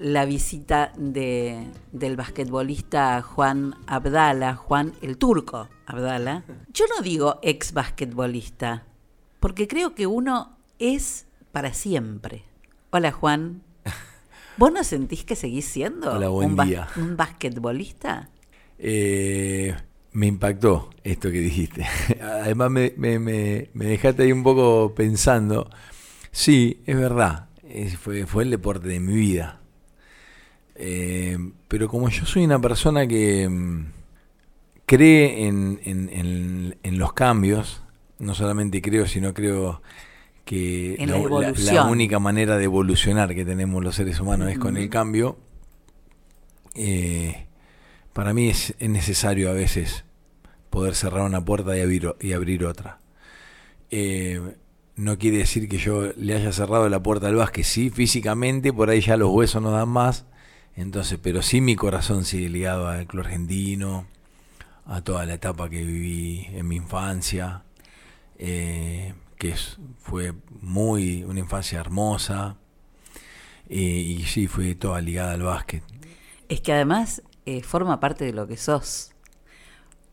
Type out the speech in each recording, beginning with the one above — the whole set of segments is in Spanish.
la visita de, del basquetbolista Juan Abdala, Juan el turco Abdala. Yo no digo ex basquetbolista, porque creo que uno es para siempre. Hola Juan. ¿Vos no sentís que seguís siendo un, un, basquetbolista? Eh, me impactó esto que dijiste. Además me, me, dejaste ahí un poco pensando. Sí, es verdad, fue, fue el deporte de mi vida. Eh, pero como yo soy una persona que mm, cree en, en, en, los cambios, no solamente creo, sino creo que la, única manera de evolucionar que tenemos los seres humanos es con el cambio, eh, para mí es, necesario a veces poder cerrar una puerta y abrir, y abrir otra. Eh, no quiere decir que yo le haya cerrado la puerta al básquet, sí, físicamente, por ahí ya los huesos no dan más, entonces, pero sí mi corazón sigue ligado al club argentino, a toda la etapa que viví en mi infancia, eh, que fue muy, una infancia hermosa, y sí, fue toda ligada al básquet. Es que además eh, forma parte de lo que sos,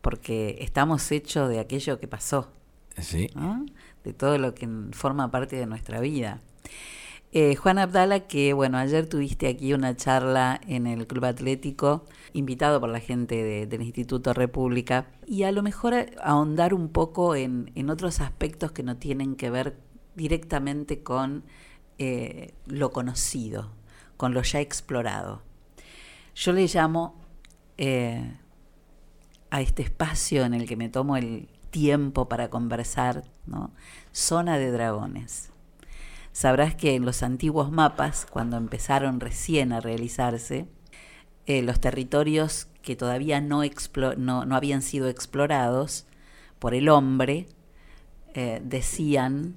porque estamos hechos de aquello que pasó. Sí. De todo lo que forma parte de nuestra vida. Eh, Juan Abdala, que bueno, ayer tuviste aquí una charla en el Club Atlético, invitado por la gente del Instituto República, y a lo mejor ahondar un poco en, otros aspectos que no tienen que ver directamente con eh, lo conocido, con lo ya explorado. Yo le llamo eh, a este espacio en el que me tomo el tiempo para conversar, ¿no? Zona de dragones. Sabrás que en los antiguos mapas, cuando empezaron recién a realizarse, eh, los territorios que todavía no, no, habían sido explorados por el hombre eh, decían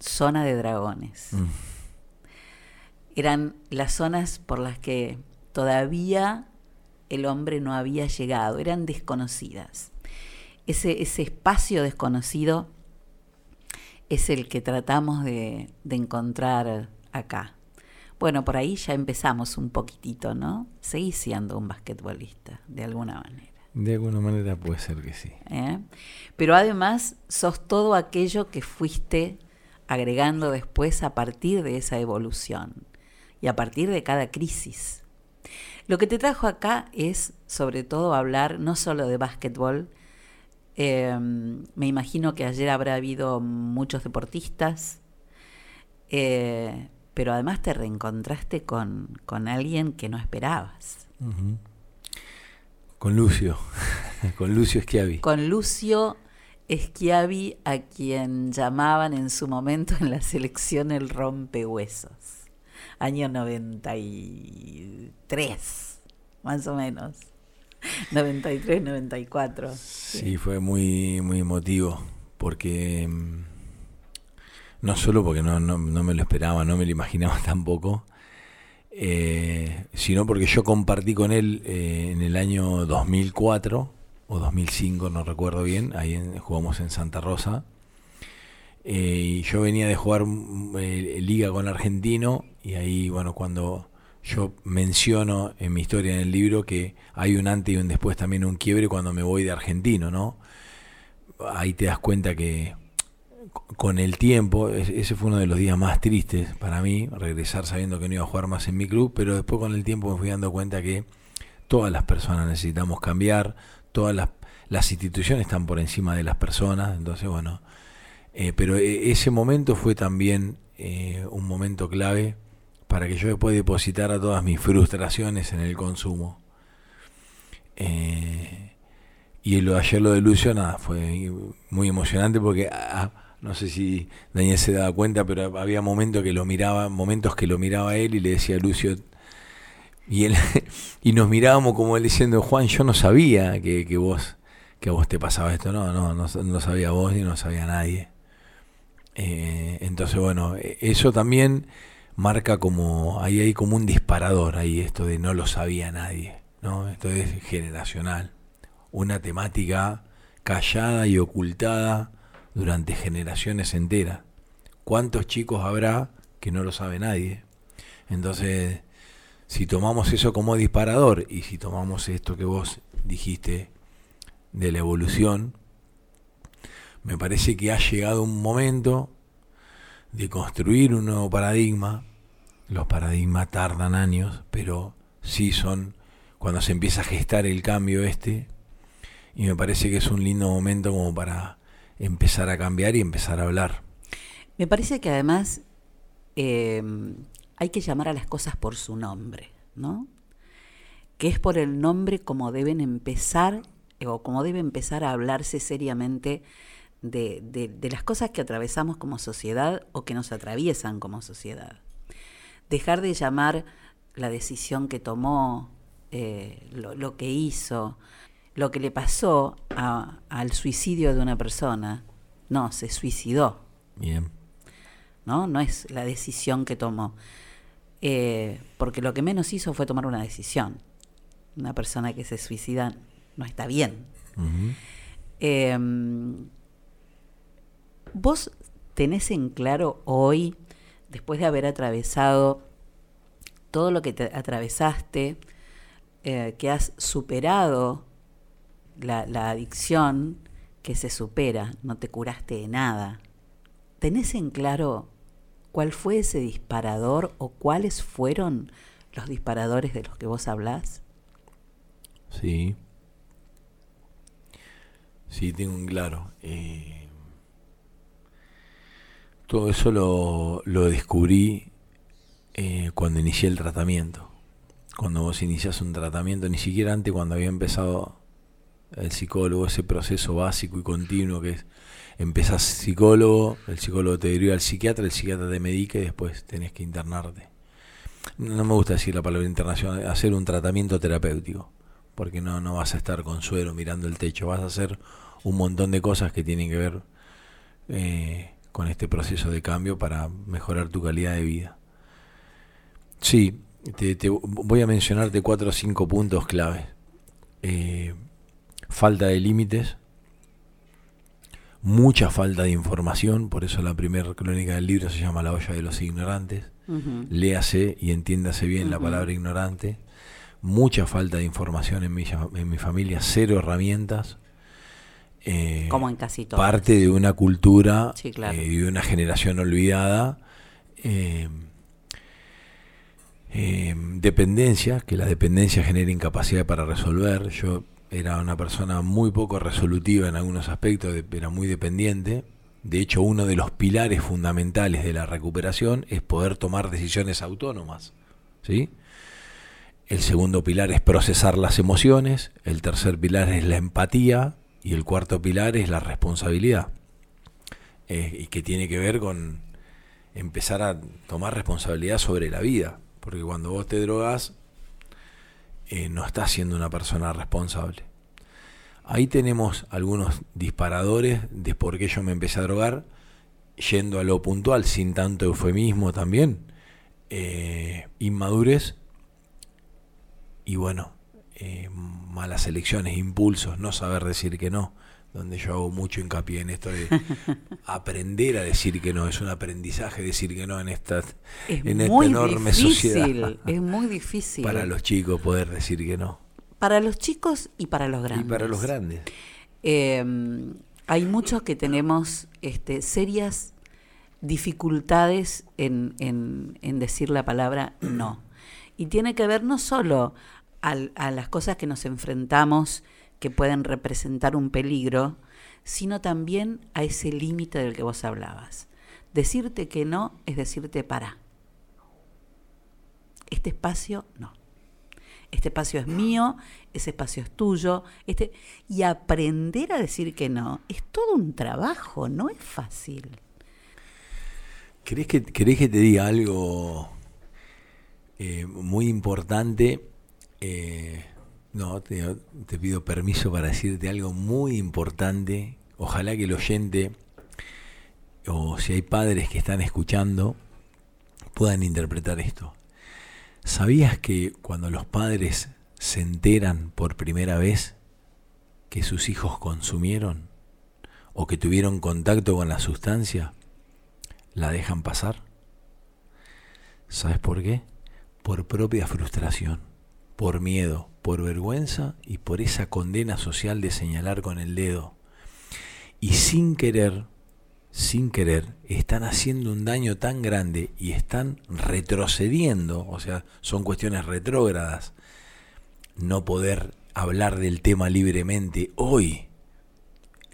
zona de dragones. Mm. Eran las zonas por las que todavía el hombre no había llegado, eran desconocidas. Ese, ese espacio desconocido es el que tratamos de, encontrar acá. Bueno, por ahí ya empezamos un poquitito, ¿no? Seguís siendo un basquetbolista, de alguna manera. De alguna manera puede ser que sí. ¿Eh? Pero además sos todo aquello que fuiste agregando después a partir de esa evolución y a partir de cada crisis. Lo que te trajo acá es sobre todo hablar no solo de básquetbol, em, me imagino que ayer habrá habido muchos deportistas, eh, pero además te reencontraste con, con alguien que no esperabas. Con Lucio, con Lucio Schiavi. Con Lucio Schiavi, a quien llamaban en su momento en la selección el rompehuesos año 93, más o menos. 93, 94. Sí, fue muy, muy emotivo, porque mm, no solo porque no, no, me lo esperaba, no me lo imaginaba tampoco, eh, sino porque yo compartí con él eh, en el año 2004 o 2005, no recuerdo bien, ahí jugamos en Santa Rosa. Eh, y yo venía de jugar mm, liga con Argentino y ahí, bueno, cuando yo menciono en mi historia en el libro que hay un antes y un después, también un quiebre cuando me voy de argentino, ¿no? Ahí te das cuenta que con el tiempo, ese fue uno de los días más tristes para mí, regresar sabiendo que no iba a jugar más en mi club, pero después con el tiempo me fui dando cuenta que todas las personas necesitamos cambiar, todas las, las instituciones están por encima de las personas, entonces bueno, eh, pero e, ese momento fue también eh, un momento clave para que yo después depositara todas mis frustraciones en el consumo. Eh, y lo, ayer lo de Lucio, nada, fue muy emocionante porque ah, no sé si Daniel se daba cuenta, pero había momentos que lo miraba, momentos que lo miraba él y le decía a Lucio, y él, y nos mirábamos como él diciendo, Juan, yo no sabía que, que vos, que a vos te pasaba esto, no, no, no, no sabía vos ni no sabía nadie. Eh, entonces, bueno, e, eso también marca como, ahí hay como un disparador ahí, esto de no lo sabía nadie, ¿no? Esto es generacional, una temática callada y ocultada durante generaciones enteras. ¿Cuántos chicos habrá que no lo sabe nadie? Entonces, si tomamos eso como disparador y si tomamos esto que vos dijiste de la evolución, me parece que ha llegado un momento de construir un nuevo paradigma. Los paradigmas tardan años, pero sí son cuando se empieza a gestar el cambio este. Y me parece que es un lindo momento como para empezar a cambiar y empezar a hablar. Me parece que además eh, hay que llamar a las cosas por su nombre, ¿no? Que es por el nombre como deben empezar o como debe empezar a hablarse seriamente de, de, las cosas que atravesamos como sociedad o que nos atraviesan como sociedad. Dejar de llamar la decisión que tomó, eh, lo, que hizo, lo que le pasó al suicidio de una persona. No, se suicidó. Bien. ¿No? No es la decisión que tomó. Eh, porque lo que menos hizo fue tomar una decisión. Una persona que se suicida no está bien. Em, ¿Vos tenés en claro hoy, después de haber atravesado todo lo que te atravesaste, eh, que has superado la, adicción, que se supera, no te curaste de nada? ¿Tenés en claro cuál fue ese disparador o cuáles fueron los disparadores de los que vos hablás? Sí. Sí, tengo un claro. Eh, todo eso lo, lo descubrí eh, cuando inicié el tratamiento. Cuando vos iniciás un tratamiento, ni siquiera antes cuando había empezado el psicólogo, ese proceso básico y continuo que es empezás psicólogo, el psicólogo te deriva al psiquiatra, el psiquiatra te medica y después tenés que internarte. No me gusta decir la palabra internación, hacer un tratamiento terapéutico, porque no, no vas a estar con suero mirando el techo, vas a hacer un montón de cosas que tienen que ver eh, con este proceso de cambio para mejorar tu calidad de vida. Sí, te, voy a mencionarte cuatro o cinco puntos claves. Eh, falta de límites, mucha falta de información, por eso la primera crónica del libro se llama La olla de los ignorantes. Léase y entiéndase bien la palabra ignorante. Mucha falta de información en mi, en mi familia, cero herramientas. Eh, Como en casi todo. Parte de una cultura y eh, de una generación olvidada. Eh, dependencia, que la dependencia genera incapacidad para resolver. Yo era una persona muy poco resolutiva en algunos aspectos, era muy dependiente. De hecho, uno de los pilares fundamentales de la recuperación es poder tomar decisiones autónomas. ¿sí? El segundo pilar es procesar las emociones, el tercer pilar es la empatía y el cuarto pilar es la responsabilidad. Y que tiene que ver con empezar a tomar responsabilidad sobre la vida. Porque cuando vos te drogas, eh, no está siendo una persona responsable. Ahí tenemos algunos disparadores de por qué yo me empecé a drogar, yendo a lo puntual, sin tanto eufemismo también, eh, inmadurez y bueno, eh, malas elecciones, impulsos, no saber decir que no donde yo hago mucho hincapié en esto de aprender a decir que no, es un aprendizaje decir que no en esta, en esta enorme sociedad. Es muy difícil. Para los chicos poder decir que no. Para los chicos y para los grandes. Y para los grandes. Em, hay muchos que tenemos este, serias dificultades en, en, en, decir la palabra no. Y tiene que ver no solo a las cosas que nos enfrentamos que pueden representar un peligro, sino también a ese límite del que vos hablabas. Decirte que no es decirte para. Este espacio no. Este espacio es mío, ese espacio es tuyo. Este, y aprender a decir que no es todo un trabajo, no es fácil. ¿Querés que, que te diga algo eh, muy importante? Eh, no, te, pido permiso para decirte algo muy importante. Ojalá que el oyente, o si hay padres que están escuchando, puedan interpretar esto. ¿Sabías que cuando los padres se enteran por primera vez que sus hijos consumieron o que tuvieron contacto con la sustancia, la dejan pasar? ¿Sabes por qué? por propia frustración, por miedo, por vergüenza y por esa condena social de señalar con el dedo. Y sin querer, sin querer, están haciendo un daño tan grande y están retrocediendo, o sea, son cuestiones retrógradas, no poder hablar del tema libremente hoy,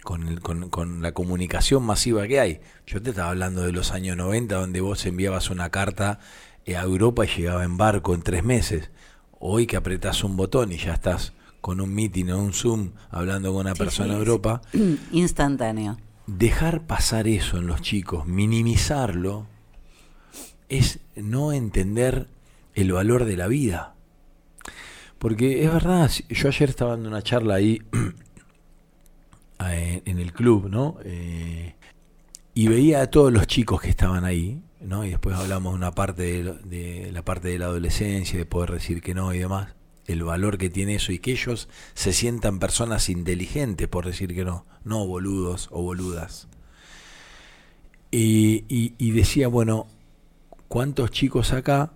con, con, la comunicación masiva que hay. Yo te estaba hablando de los años 90, donde vos enviabas una carta eh, a Europa y llegaba en barco en tres meses. Hoy que apretás un botón y ya estás con un meeting o un Zoom hablando con una persona en Europa. Instantáneo. Dejar pasar eso en los chicos, minimizarlo, es no entender el valor de la vida. Porque es verdad, yo ayer estaba dando una charla ahí en el club, ¿no? Eh, y veía a todos los chicos que estaban ahí, ¿no? Y después hablamos de una parte de, la parte de la adolescencia, de poder decir que no y demás, el valor que tiene eso y que ellos se sientan personas inteligentes por decir que no, no boludos o boludas. Y, y decía, bueno, ¿cuántos chicos acá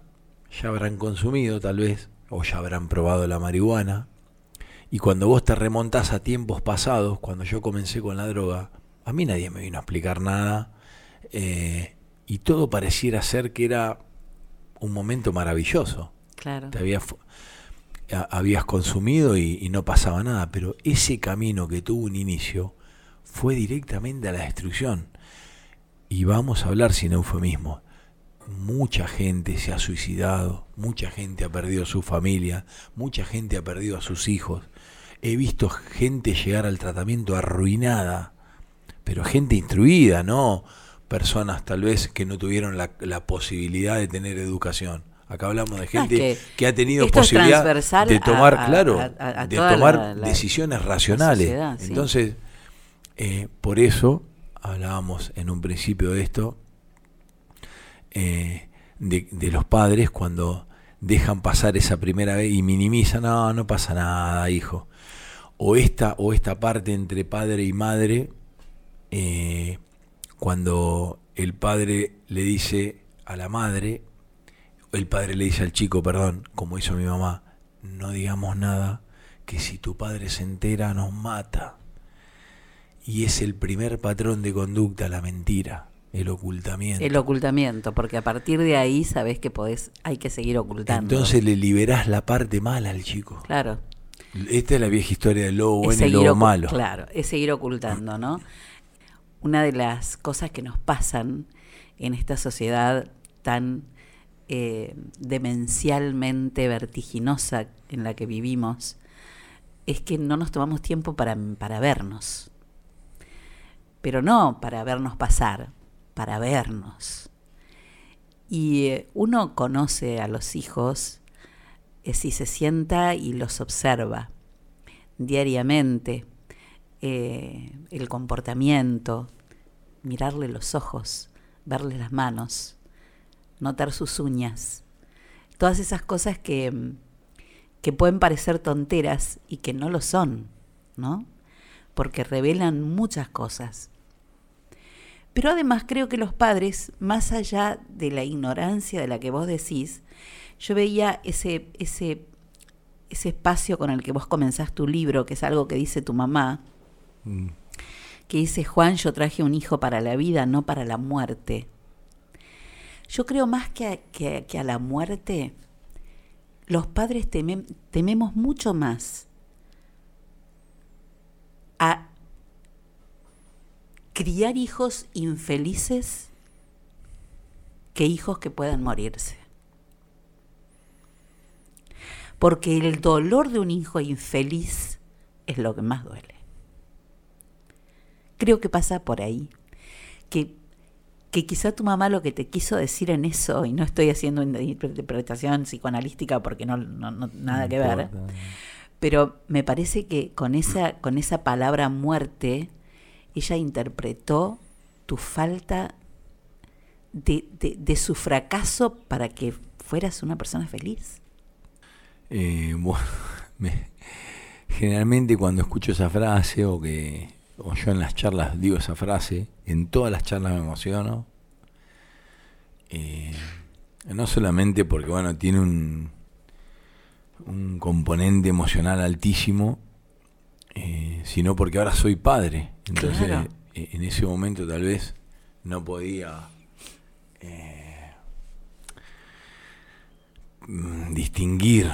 ya habrán consumido tal vez o ya habrán probado la marihuana? Y cuando vos te remontás a tiempos pasados, cuando yo comencé con la droga, a mí nadie me vino a explicar nada. Eh, y todo pareciera ser que era un momento maravilloso. Claro. Te habías, consumido y, no pasaba nada, pero ese camino que tuvo un inicio fue directamente a la destrucción. Y vamos a hablar sin eufemismo. Mucha gente se ha suicidado, mucha gente ha perdido su familia, mucha gente ha perdido a sus hijos. He visto gente llegar al tratamiento arruinada, pero gente instruida, no personas tal vez que no tuvieron la, posibilidad de tener educación. Acá hablamos de gente que, ha tenido posibilidad de tomar, claro, de tomar decisiones racionales. Entonces, eh, por eso hablábamos en un principio de esto, eh, de, de, los padres cuando dejan pasar esa primera vez y minimizan, no, no pasa nada, hijo. O esta, o esta parte entre padre y madre eh, cuando el padre le dice a la madre, el padre le dice al chico, perdón, como hizo mi mamá, no digamos nada, que si tu padre se entera nos mata. Y es el primer patrón de conducta, la mentira, el ocultamiento. El ocultamiento, porque a partir de ahí sabes que podés, hay que seguir ocultando. Entonces le liberás la parte mala al chico. Claro. Esta es la vieja historia del lobo bueno y lobo malo. Claro, es seguir ocultando, ¿no? Una de las cosas que nos pasan en esta sociedad tan eh, demencialmente vertiginosa en la que vivimos es que no nos tomamos tiempo para, para vernos. Pero no para vernos pasar, para vernos. Y eh, uno conoce a los hijos eh, si se sienta y los observa diariamente, el comportamiento, mirarle los ojos, verle las manos, notar sus uñas, todas esas cosas que, que pueden parecer tonteras y que no lo son, ¿no? Porque revelan muchas cosas. Pero además creo que los padres, más allá de la ignorancia de la que vos decís, yo veía ese, ese, ese espacio con el que vos comenzás tu libro, que es algo que dice tu mamá, que dice Juan, yo traje un hijo para la vida, no para la muerte. Yo creo más que a, que, a la muerte, los padres tememos mucho más a criar hijos infelices que hijos que puedan morirse. Porque el dolor de un hijo infeliz es lo que más duele. Creo que pasa por ahí. Que, que quizá tu mamá lo que te quiso decir en eso, y no estoy haciendo una interpretación psicoanalística porque no, no, nada que ver, pero me parece que con esa, con esa palabra muerte, ella interpretó tu falta de, de, su fracaso para que fueras una persona feliz. Eh, bueno, generalmente cuando escucho esa frase o que o yo en las charlas digo esa frase, en todas las charlas me emociono. Eh, No solamente porque, bueno, tiene un, un componente emocional altísimo, eh, sino porque ahora soy padre. Entonces, eh, en ese momento tal vez no podía eh, distinguir.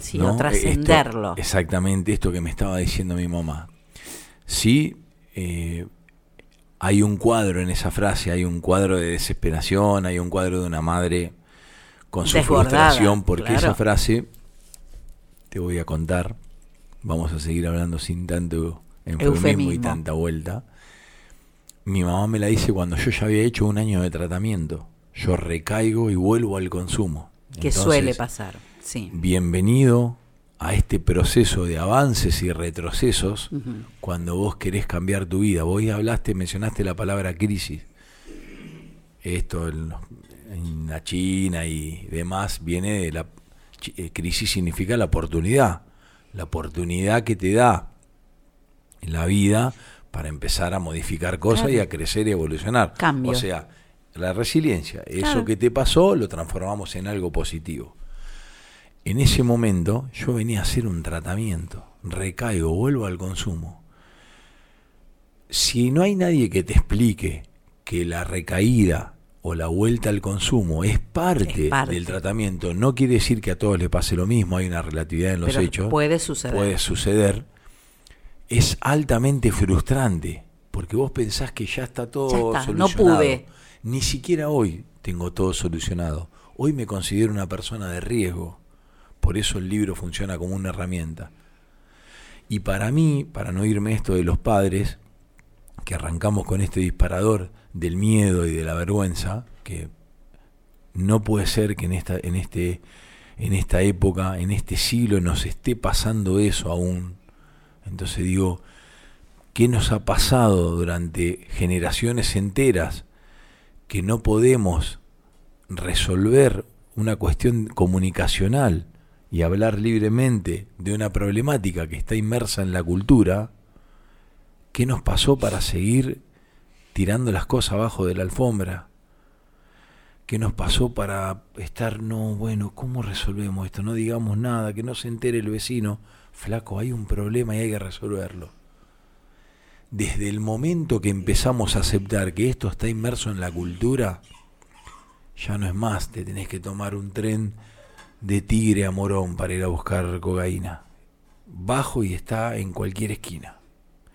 Sí, o trascenderlo. Exactamente esto que me estaba diciendo mi mamá. Sí, hay un cuadro en esa frase, hay un cuadro de desesperación, hay un cuadro de una madre con su frustración, porque esa frase, te voy a contar, vamos a seguir hablando sin tanto eufemismo y tanta vuelta. Mi mamá me la dice cuando yo ya había hecho un año de tratamiento. Yo recaigo y vuelvo al consumo. Que suele pasar, sí. Bienvenido a este proceso de avances y retrocesos cuando vos querés cambiar tu vida. Vos hablaste, mencionaste la palabra crisis. Esto en, en la China y demás viene de la eh, crisis significa la oportunidad la oportunidad que te da la vida para empezar a modificar cosas y a crecer y evolucionar. O sea, la resiliencia, eso que te pasó lo transformamos en algo positivo. En ese momento yo venía a hacer un tratamiento, recaigo, vuelvo al consumo. Si no hay nadie que te explique que la recaída o la vuelta al consumo es parte, del tratamiento, no quiere decir que a todos les pase lo mismo, hay una relatividad en los hechos. Puede suceder. Puede suceder. Es altamente frustrante, porque vos pensás que ya está todo solucionado. No pude. Ni siquiera hoy tengo todo solucionado. Hoy me considero una persona de riesgo. Por eso el libro funciona como una herramienta. Y para mí, para no irme esto de los padres, que arrancamos con este disparador del miedo y de la vergüenza, que no puede ser que en esta, en este, en esta época, en este siglo, nos esté pasando eso aún. Entonces digo, ¿qué nos ha pasado durante generaciones enteras que no podemos resolver una cuestión comunicacional y hablar libremente de una problemática que está inmersa en la cultura? ¿Qué nos pasó para seguir tirando las cosas abajo de la alfombra? ¿Qué nos pasó para estar, no, bueno, ¿cómo resolvemos esto? No digamos nada, que no se entere el vecino. Flaco, hay un problema y hay que resolverlo. Desde el momento que empezamos a aceptar que esto está inmerso en la cultura, ya no es más, te tenés que tomar un tren de tigre a morón para ir a buscar cocaína. Bajo y está en cualquier esquina.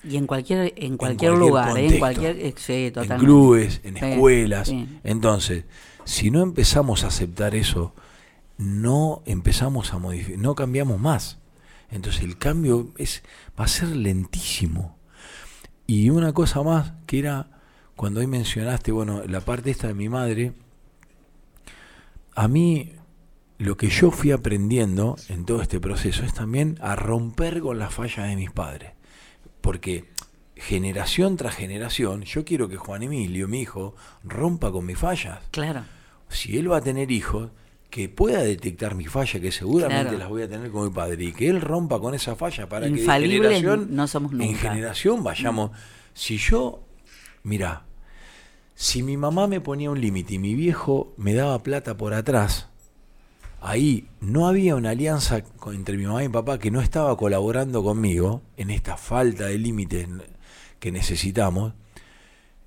Y en cualquier, en cualquier, lugar, ¿eh? en cualquier eh, en clubes, en escuelas. Entonces, si no empezamos a aceptar eso, no empezamos a modificar, no cambiamos más. Entonces el cambio es va a ser lentísimo. Y una cosa más que era cuando hoy mencionaste, bueno, la parte esta de mi madre, a mí lo que yo fui aprendiendo en todo este proceso es también a romper con las fallas de mis padres. Porque generación tras generación, yo quiero que Juan Emilio, mi hijo, rompa con mis fallas. Claro. Si él va a tener hijos, que pueda detectar mis fallas, que seguramente las voy a tener con mi padre, y que él rompa con esa falla para que de generación, no somos nunca. en generación vayamos. Si yo, mira, si mi mamá me ponía un límite y mi viejo me daba plata por atrás, ahí no había una alianza entre mi mamá y mi papá que no estaba colaborando conmigo en esta falta de límites que necesitamos,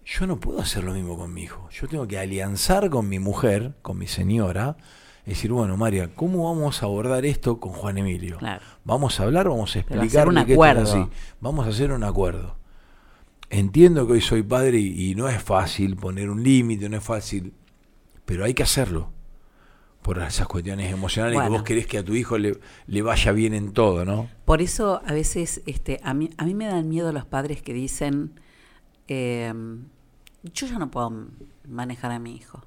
yo no puedo hacer lo mismo con mi hijo. Yo tengo que alianzar con mi mujer, con mi señora, y decir, bueno, María, ¿cómo vamos a abordar esto con Juan Emilio? Vamos a hablar, vamos a explicar un acuerdo. así. Vamos a hacer un acuerdo. Entiendo que hoy soy padre y no es fácil poner un límite, no es fácil, pero hay que hacerlo por esas cuestiones emocionales que vos querés que a tu hijo le, le, vaya bien en todo, ¿no? Por eso a veces este, a, mí, a mí me dan miedo los padres que dicen, em, yo ya no puedo manejar a mi hijo.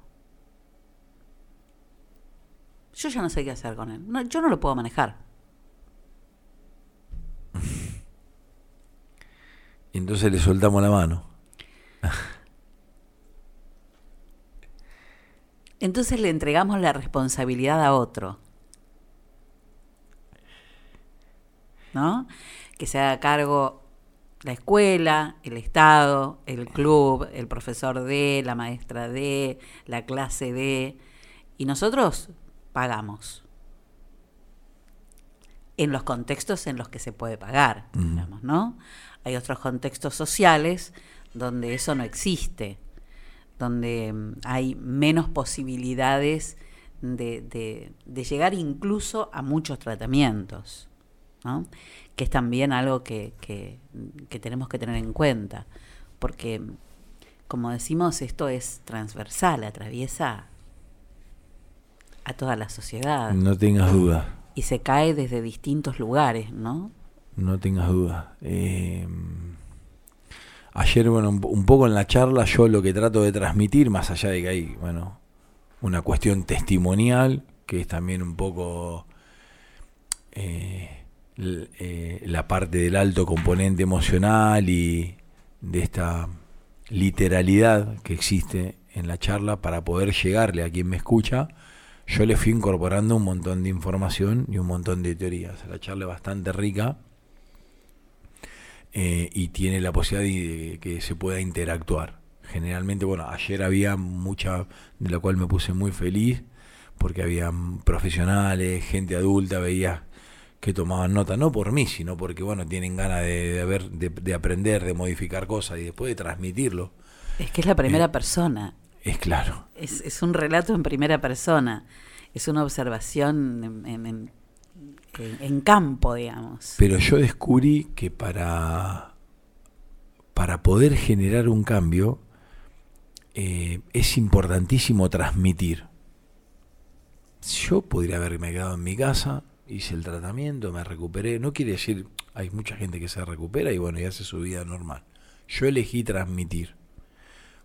Yo ya no sé qué hacer con él. yo no lo puedo manejar. y entonces le soltamos la mano. Entonces le entregamos la responsabilidad a otro. ¿No? Que se haga cargo la escuela, el Estado, el club, el profesor de, la maestra de, la clase de, Y nosotros pagamos. En los contextos en los que se puede pagar, digamos, ¿no? Hay otros contextos sociales donde eso no existe, donde mm, hay menos posibilidades de, llegar incluso a muchos tratamientos, ¿no? que es también algo que, que, tenemos que tener en cuenta, porque, como decimos, esto es transversal, atraviesa a toda la sociedad. No tengas duda. Y se cae desde distintos lugares, ¿no? No tengas duda. Eh, ayer, bueno, un, poco en la charla, yo lo que trato de transmitir, más allá de que hay, bueno, una cuestión testimonial, que es también un poco eh, eh, la parte del alto componente emocional y de esta literalidad que existe en la charla para poder llegarle a quien me escucha, yo le fui incorporando un montón de información y un montón de teorías. La charla es bastante rica eh, y tiene la posibilidad de que se pueda interactuar generalmente, bueno, ayer había mucha, de la cual me puse muy feliz, porque había profesionales, gente adulta, veía que tomaban nota, no por mí, sino porque, bueno, tienen ganas de, ver, de, aprender, de modificar cosas y después de transmitirlo. Es que es la primera eh, persona. Es claro. Es, es, un relato en primera persona, es una observación en, en campo, digamos. Pero yo descubrí que para, para poder generar un cambio, eh, es importantísimo transmitir. Yo podría haberme quedado en mi casa, hice el tratamiento, me recuperé. No quiere decir, hay mucha gente que se recupera y bueno, y hace su vida normal. Yo elegí transmitir.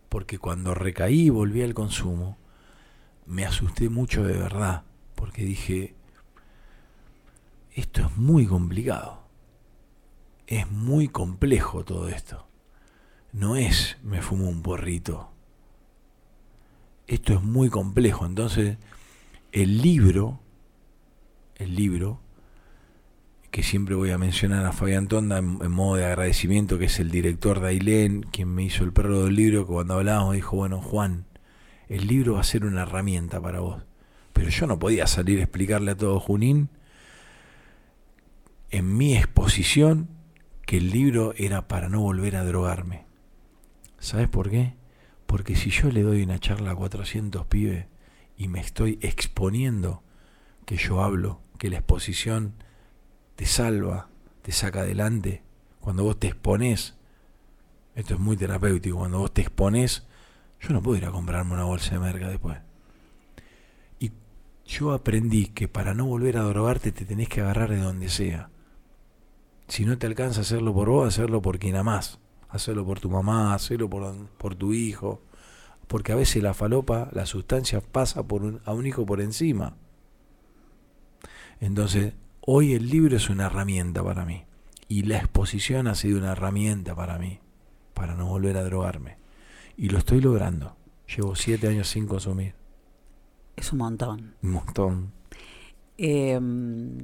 Porque cuando recaí y volví al consumo, me asusté mucho de verdad. Porque dije, esto es muy complicado. Es muy complejo todo esto. No es me fumo un porrito esto es muy complejo. Entonces, el libro, el libro, que siempre voy a mencionar a Fabián Tonda en, modo de agradecimiento, que es el director de Ailén, quien me hizo el perro del libro, que cuando hablábamos dijo, bueno, Juan, el libro va a ser una herramienta para vos. Pero yo no podía salir a explicarle a todo Junín en mi exposición que el libro era para no volver a drogarme. ¿Sabes por qué? Porque si yo le doy una charla a 400 pibes y me estoy exponiendo que yo hablo, que la exposición te salva, te saca adelante, cuando vos te expones, esto es muy terapéutico, cuando vos te expones, yo no puedo ir a comprarme una bolsa de merca después. Y yo aprendí que para no volver a drogarte te tenés que agarrar de donde sea. Si no te alcanza a hacerlo por vos, hacerlo por quien amás hacerlo por tu mamá, hacerlo por, por tu hijo, porque a veces la falopa, la sustancia pasa por un, a un hijo por encima. Entonces, hoy el libro es una herramienta para mí y la exposición ha sido una herramienta para mí, para no volver a drogarme. Y lo estoy logrando. Llevo siete años sin consumir. Es un montón. Un montón. Em,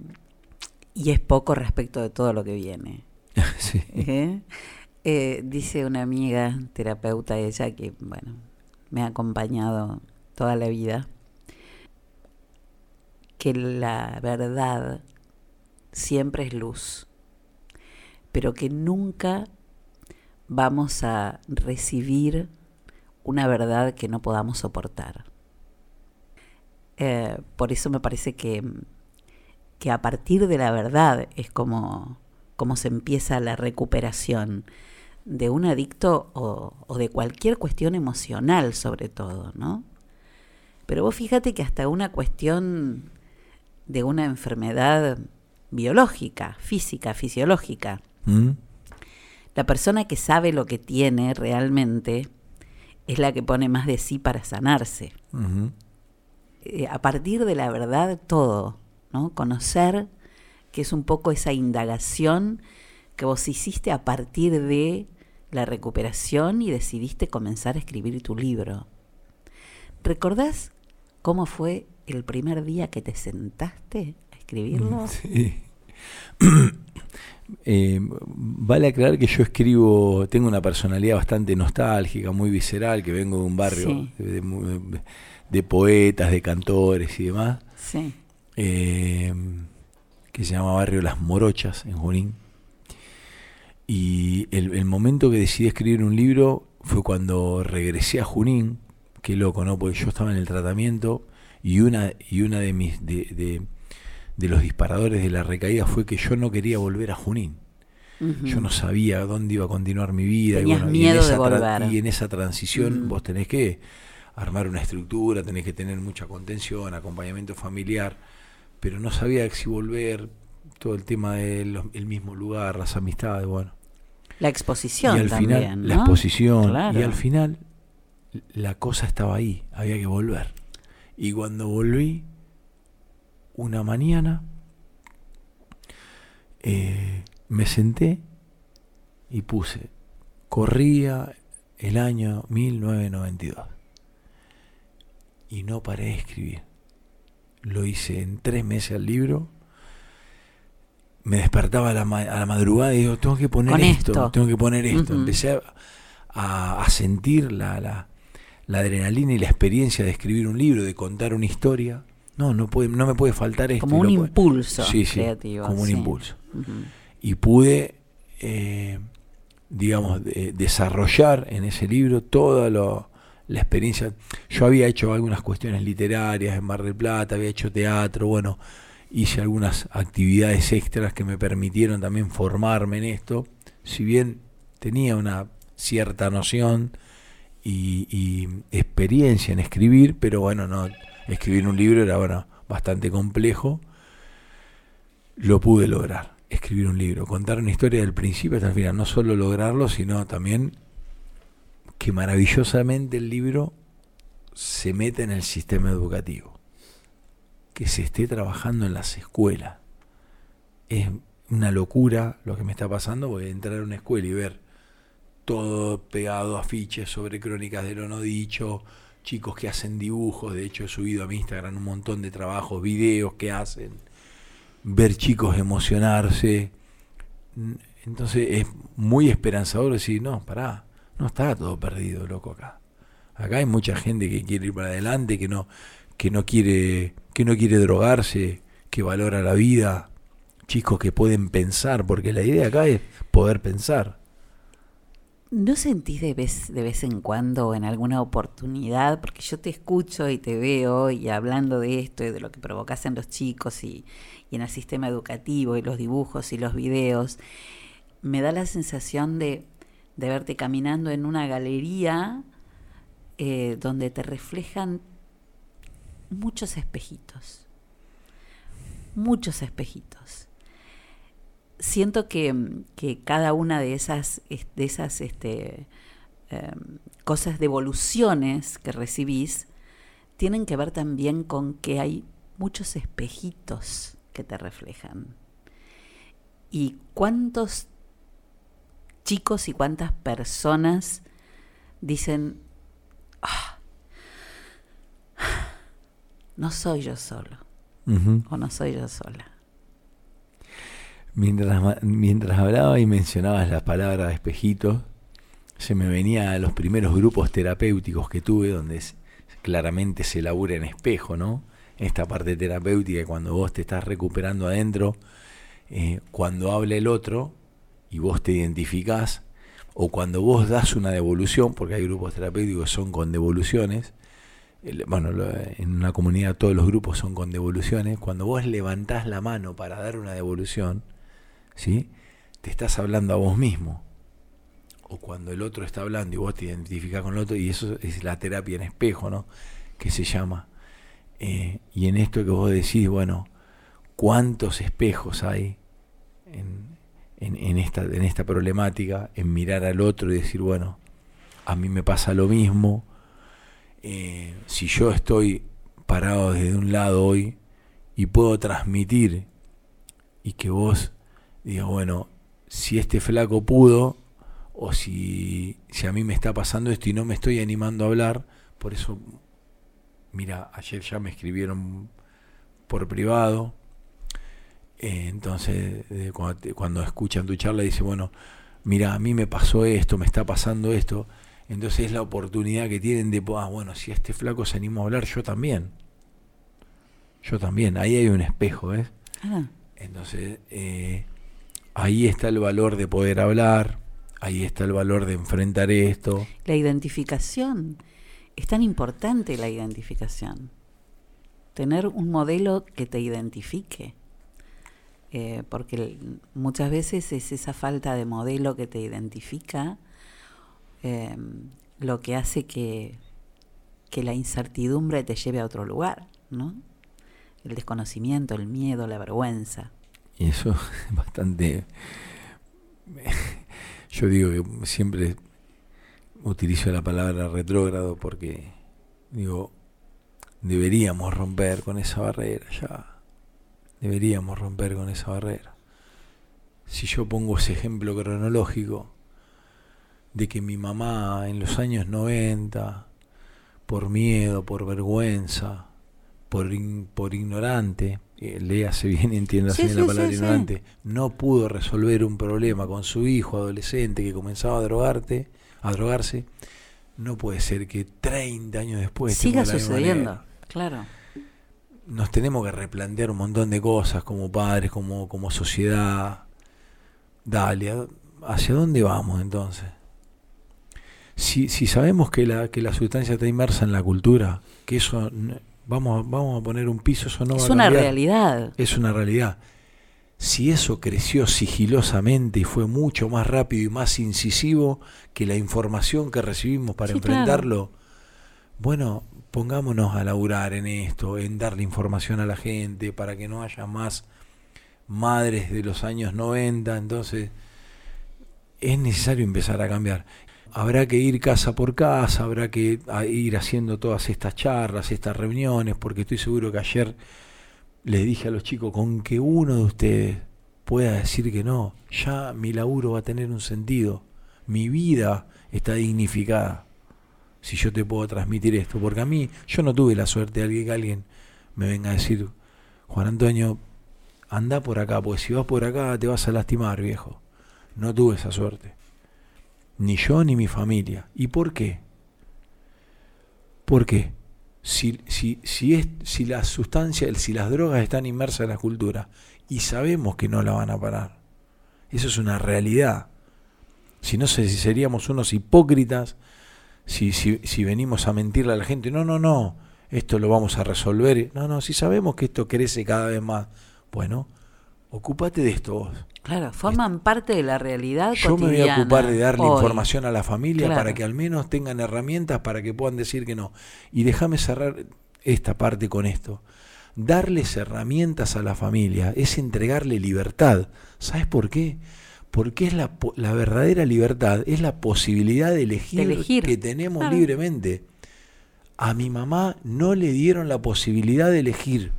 y es poco respecto de todo lo que viene. sí. ¿Eh? Eh, dice una amiga, terapeuta ella, que bueno, me ha acompañado toda la vida, que la verdad siempre es luz, pero que nunca vamos a recibir una verdad que no podamos soportar. Eh, por eso me parece que, que a partir de la verdad es como, como se empieza la recuperación de un adicto o, de cualquier cuestión emocional sobre todo, ¿no? Pero vos fíjate que hasta una cuestión de una enfermedad biológica, física, fisiológica, mm. la persona que sabe lo que tiene realmente es la que pone más de sí para sanarse. Eh, a partir de la verdad todo, ¿no? Conocer que es un poco esa indagación que vos hiciste a partir de la recuperación y decidiste comenzar a escribir tu libro. ¿Recordás cómo fue el primer día que te sentaste a escribirlo? Mm, sí. Eh, vale aclarar que yo escribo, tengo una personalidad bastante nostálgica, muy visceral, que vengo de un barrio de poetas, de cantores y demás, Sí. Eh, que se llama Barrio Las Morochas en Junín. Y el, el momento que decidí escribir un libro fue cuando regresé a Junín, qué loco, ¿no? Porque yo estaba en el tratamiento y una, y una de mis de, de- de los disparadores de la recaída fue que yo no quería volver a Junín. Yo no sabía dónde iba a continuar mi vida. Tenías y, bueno, y miedo en de esa volver. y en esa transición vos tenés que armar una estructura, tenés que tener mucha contención, acompañamiento familiar, pero no sabía si volver, todo el tema del el mismo lugar, las amistades, bueno. La exposición y al también, final, la exposición, Claro. y al final la cosa estaba ahí, había que volver. Y cuando volví, una mañana, eh, me senté y puse, corría el año 1992 y no paré de escribir. Lo hice en tres meses al libro. Me despertaba a la, ma- a la madrugada y digo, tengo que poner esto, esto. tengo que poner esto. Empecé a, sentir la, la, la adrenalina y la experiencia de escribir un libro, de contar una historia. No, no, puede, no me puede faltar esto. Como un impulso Sí, sí, creativo. como un impulso y pude, eh, digamos, de- desarrollar en ese libro toda lo- la experiencia. Yo había hecho algunas cuestiones literarias en Mar del Plata, había hecho teatro, bueno, hice algunas actividades extras que me permitieron también formarme en esto, si bien tenía una cierta noción y, experiencia en escribir, pero bueno, no escribir un libro era bueno, bastante complejo lo pude lograr, escribir un libro, contar una historia del principio hasta el final, no solo lograrlo, sino también que maravillosamente el libro se mete en el sistema educativo, que se esté trabajando en las escuelas. Es una locura lo que me está pasando, porque entrar a una escuela y ver todo pegado, afiches sobre crónicas de lo no dicho, chicos que hacen dibujos, de hecho he subido a mi Instagram un montón de trabajos, videos que hacen, ver chicos emocionarse. Entonces es muy esperanzador decir, no, pará, no está todo perdido, loco, acá. Acá hay mucha gente que quiere ir para adelante, que no, que no quiere, que no quiere drogarse, que valora la vida, chicos que pueden pensar, porque la idea acá es poder pensar. ¿No sentís de vez, de vez en cuando, en alguna oportunidad, porque yo te escucho y te veo y hablando de esto y de lo que provocas en los chicos y, y en el sistema educativo y los dibujos y los videos, me da la sensación de, de verte caminando en una galería eh, donde te reflejan muchos espejitos, muchos espejitos siento que, que cada una de esas, es- de esas este, em, cosas, devoluciones que recibís, tienen que ver también con que hay muchos espejitos que te reflejan. Y cuántos chicos y cuántas personas dicen, "Ah, no soy yo solo o no soy yo sola. Mientras, mientras hablaba y mencionabas la palabra espejitos, se me venía a los primeros grupos terapéuticos que tuve, donde es- claramente se labura en espejo, ¿no? Esta parte terapéutica, cuando vos te estás recuperando adentro, eh, cuando habla el otro y vos te identificás, o cuando vos das una devolución, porque hay grupos terapéuticos que son con devoluciones, bueno, en una comunidad todos los grupos son con devoluciones, cuando vos levantás la mano para dar una devolución, ¿sí? Te estás hablando a vos mismo. O cuando el otro está hablando y vos te identificás con el otro, y eso es la terapia en espejo, ¿no? Que se llama. Eh, y en esto que vos decís, bueno, ¿cuántos espejos hay en, en- en esta, en esta problemática? En mirar al otro y decir, bueno, a mí me pasa lo mismo. Eh, si yo estoy parado desde un lado hoy y puedo transmitir y que vos digas, bueno, si este flaco pudo, o si, si a mí me está pasando esto y no me estoy animando a hablar, por eso, mira, ayer ya me escribieron por privado, eh, entonces eh, cuando, te- cuando escuchan tu charla dice, bueno, mira, a mí me pasó esto, me está pasando esto, Entonces es la oportunidad que tienen de, ah, bueno, si este flaco se animó a hablar, yo también. Yo también. Ahí hay un espejo, ¿ves? Ah. Entonces, eh, ahí está el valor de poder hablar, ahí está el valor de enfrentar esto. La identificación. Es tan importante la identificación. Tener un modelo que te identifique. Eh, porque muchas veces es esa falta de modelo que te identifica Em, lo que hace que, que la incertidumbre te lleve a otro lugar, ¿no? El desconocimiento, el miedo, la vergüenza. Y eso es bastante... Yo digo que siempre utilizo la palabra retrógrado porque digo, deberíamos romper con esa barrera ya. Deberíamos romper con esa barrera. Si yo pongo ese ejemplo cronológico, de que mi mamá en los años 90, por miedo, por vergüenza, por, por ignorante, eh, léase bien y entiéndase bien la palabra ignorante, no pudo resolver un problema con su hijo adolescente que comenzaba a drogarte, a drogarse, no puede ser que 30 años después siga sucediendo, claro. Nos tenemos que replantear un montón de cosas como padres, como, como sociedad. Dale, ¿hacia dónde vamos entonces? si, si sabemos que la, que la sustancia está inmersa en la cultura, que eso, vamos, vamos a poner un piso, eso no es va a una realidad. Es una realidad. Si eso creció sigilosamente y fue mucho más rápido y más incisivo que la información que recibimos para enfrentarlo, bueno, pongámonos a laburar en esto, en darle información a la gente para que no haya más madres de los años 90, entonces es necesario empezar a cambiar. Habrá que ir casa por casa, habrá que ir haciendo todas estas charlas, estas reuniones, porque estoy seguro que ayer les dije a los chicos, con que uno de ustedes pueda decir que no, ya mi laburo va a tener un sentido, mi vida está dignificada, si yo te puedo transmitir esto, porque a mí yo no tuve la suerte de que alguien me venga a decir, Juan Antonio, anda por acá, porque si vas por acá te vas a lastimar, viejo. No tuve esa suerte ni yo ni mi familia. ¿Y por qué? Porque si, si, si, es, si las sustancias, si las drogas están inmersas en la cultura y sabemos que no la van a parar, eso es una realidad. Si no seríamos unos hipócritas si, si, si venimos a mentirle a la gente, no, no, no, esto lo vamos a resolver. No, no, si sabemos que esto crece cada vez más, bueno, ocúpate de esto vos. Claro, forman parte de la realidad. Yo me voy a ocupar de darle información a la familia para que al menos tengan herramientas para que puedan decir que no. Y déjame cerrar esta parte con esto. Darles herramientas a la familia es entregarle libertad. ¿Sabes por qué? Porque es la, la verdadera libertad, es la posibilidad de elegir, que tenemos libremente. A mi mamá no le dieron la posibilidad de elegir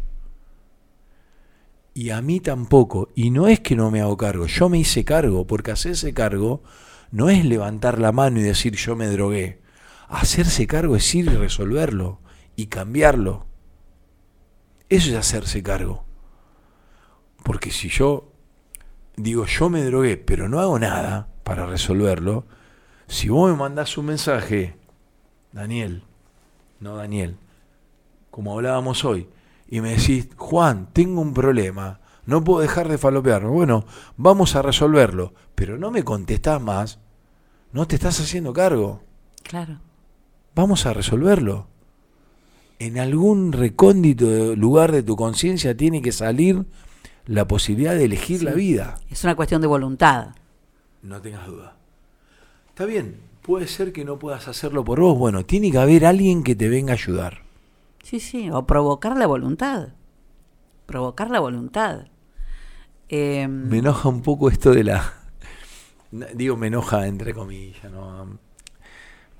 y a mí tampoco. Y no es que no me hago cargo, yo me hice cargo, porque hacerse cargo no es levantar la mano y decir yo me drogué. Hacerse cargo es ir y resolverlo y cambiarlo. Eso es hacerse cargo. Porque si yo digo yo me drogué, pero no hago nada para resolverlo, si vos me mandás un mensaje, Daniel, no Daniel, como hablábamos hoy, y me decís, Juan, tengo un problema, no puedo dejar de falopearme. Bueno, vamos a resolverlo, pero no me contestás más, no te estás haciendo cargo. Claro. Vamos a resolverlo. En algún recóndito lugar de tu conciencia tiene que salir la posibilidad de elegir la vida. Es una cuestión de voluntad. No tengas duda. Está bien, puede ser que no puedas hacerlo por vos. Bueno, tiene que haber alguien que te venga a ayudar. Sí, sí, o provocar la voluntad. Provocar la voluntad. Em, me enoja un poco esto de la... Digo, me enoja entre comillas, ¿no?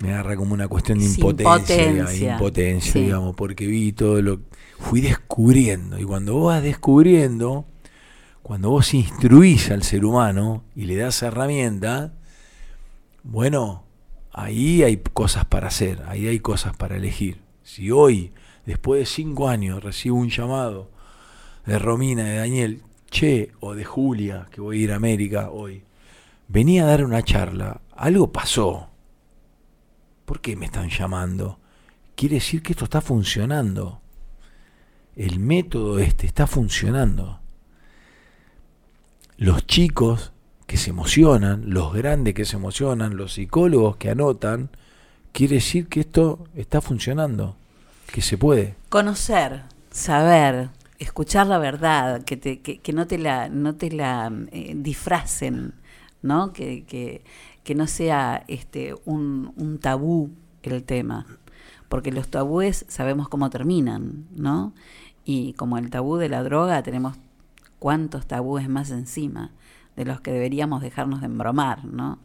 Me agarra como una cuestión de impotencia, impotencia, digamos, porque vi todo lo... Fui descubriendo, y cuando vos vas descubriendo, cuando vos instruís al ser humano y le das herramientas, bueno, ahí hay cosas para hacer, ahí hay cosas para elegir. Si hoy después de cinco años recibo un llamado de Romina, de Daniel, che, o de Julia, que voy a ir a América hoy, venía a dar una charla, algo pasó. ¿Por qué me están llamando? Quiere decir que esto está funcionando. El método este está funcionando. Los chicos que se emocionan, los grandes que se emocionan, los psicólogos que anotan, quiere decir que esto está funcionando, que se puede. Conocer, saber, escuchar la verdad, que, te, que, no te la, no te la eh, disfracen, ¿no? Que, que, que, no sea este, un, un tabú el tema, porque los tabúes sabemos cómo terminan, ¿no? Y como el tabú de la droga, tenemos cuántos tabúes más encima de los que deberíamos dejarnos de embromar, ¿no?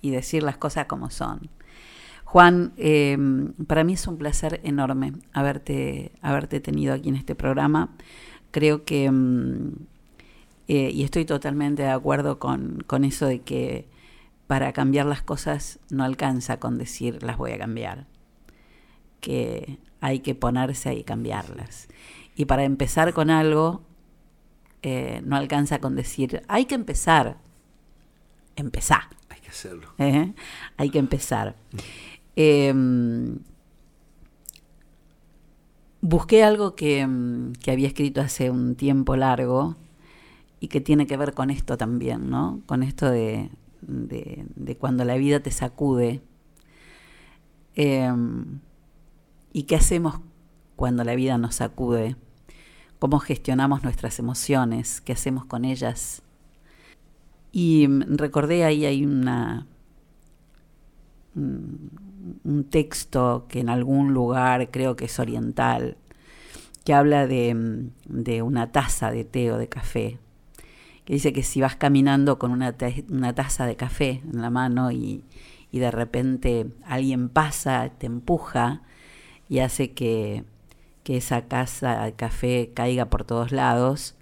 Y decir las cosas como son. Juan, eh, para mí es un placer enorme haberte, haberte tenido aquí en este programa. Creo que, mm, eh, y estoy totalmente de acuerdo con, con eso de que para cambiar las cosas no alcanza con decir las voy a cambiar, que hay que ponerse ahí y cambiarlas. Y para empezar con algo eh, no alcanza con decir, hay que empezar. Empezar. Hay que hacerlo. ¿Eh? Hay que empezar. Em, busqué algo que, que, había escrito hace un tiempo largo y que tiene que ver con esto también, ¿no? Con esto de, de, cuando la vida te sacude. Em, ¿Y qué hacemos cuando la vida nos sacude? Cómo gestionamos nuestras emociones, qué hacemos con ellas. Y mm, recordé ahí hay una un texto que en algún lugar creo que es oriental, que habla de, mm, de una taza de té o de café, que dice que si vas caminando con una, una taza de café en la mano y, y de repente alguien pasa, te empuja y hace que que esa casa de café caiga por todos lados,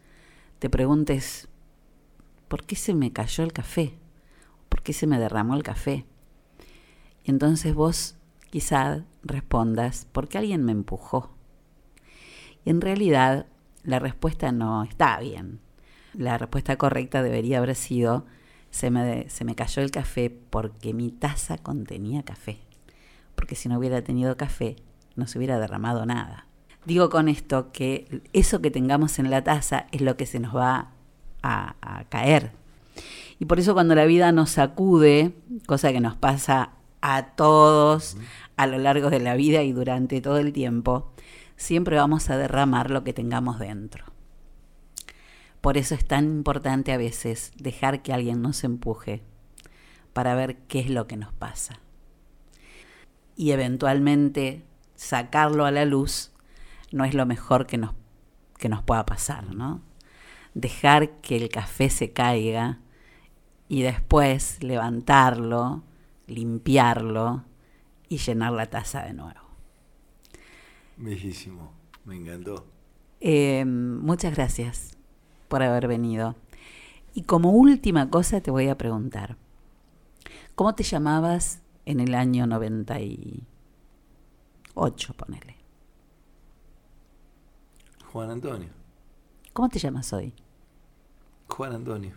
te preguntes, ¿por qué se me cayó el café? ¿Por qué se me derramó el café? Y entonces vos quizá respondas, porque alguien me empujó. Y en realidad la respuesta no está bien. La respuesta correcta debería haber sido, se me, se me cayó el café porque mi taza contenía café. Porque si no hubiera tenido café, no se hubiera derramado nada. Digo con esto que eso que tengamos en la taza es lo que se nos va a, caer. Y por eso cuando la vida nos sacude, cosa que nos pasa a todos a lo largo de la vida y durante todo el tiempo, siempre vamos a derramar lo que tengamos dentro. Por eso es tan importante a veces dejar que alguien nos empuje para ver qué es lo que nos pasa. Y eventualmente sacarlo a la luz no es lo mejor que nos, que nos pueda pasar, ¿no? Dejar que el café se caiga y después levantarlo, limpiarlo y llenar la taza de nuevo. Bellísimo, me encantó. Eh, muchas gracias por haber venido. Y como última cosa te voy a preguntar, ¿cómo te llamabas en el año 98, ponele? Juan Antonio. ¿Cómo te llamas hoy? Juan Antonio.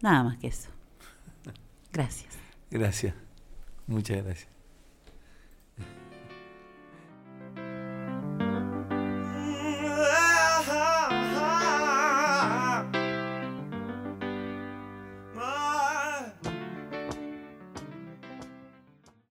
Nada más que eso. Gracias. Gracias. Muchas gracias.